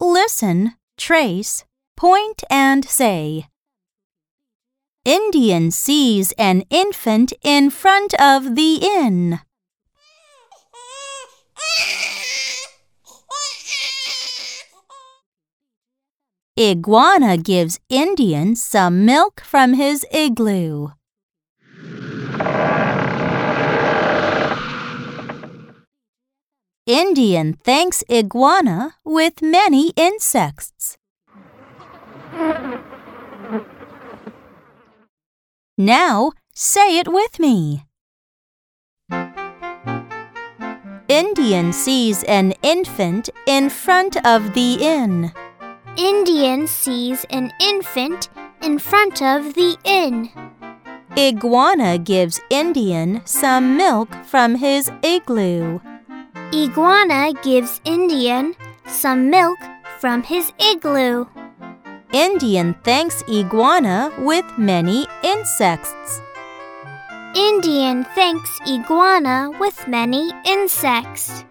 Listen, trace, point, and say. Indian sees an infant in front of the inn. Iguana gives Indian some milk from his igloo. Indian thanks iguana with many insects. Now say it with me. Indian sees an infant in front of the inn. Indian sees an infant in front of the inn. Iguana gives Indian some milk from his igloo. Iguana gives Indian some milk from his igloo. Indian thanks Iguana with many insects. Indian thanks Iguana with many insects.